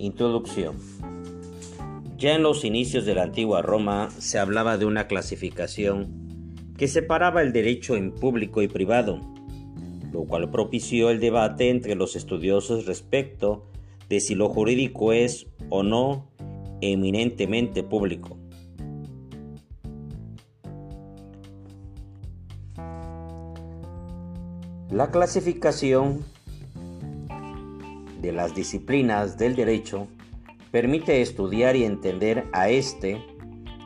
Introducción. Ya en los inicios de la antigua Roma se hablaba de una clasificación que separaba el derecho en público y privado, lo cual propició el debate entre los estudiosos respecto de si lo jurídico es o no eminentemente público. La clasificación de las disciplinas del derecho permite estudiar y entender a éste,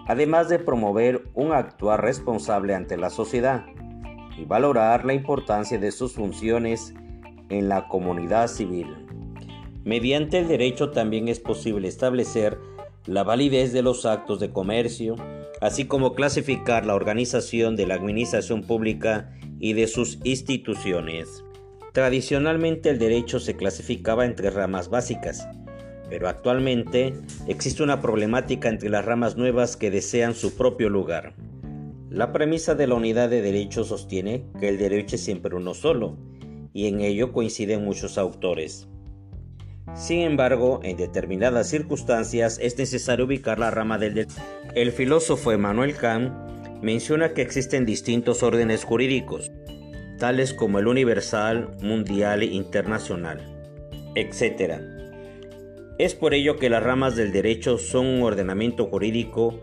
además de promover un actuar responsable ante la sociedad y valorar la importancia de sus funciones en la comunidad civil. Mediante el derecho también es posible establecer la validez de los actos de comercio, así como clasificar la organización de la administración pública y de sus instituciones. Tradicionalmente el derecho se clasificaba en tres ramas básicas, pero actualmente existe una problemática entre las ramas nuevas que desean su propio lugar. La premisa de la unidad de derecho sostiene que el derecho es siempre uno solo, y en ello coinciden muchos autores. Sin embargo, en determinadas circunstancias es necesario ubicar la rama del derecho. El filósofo Emmanuel Kant menciona que existen distintos órdenes jurídicos, tales como el universal, mundial e internacional, etc. Es por ello que las ramas del derecho son un ordenamiento jurídico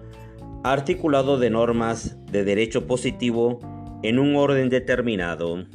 articulado de normas de derecho positivo en un orden determinado.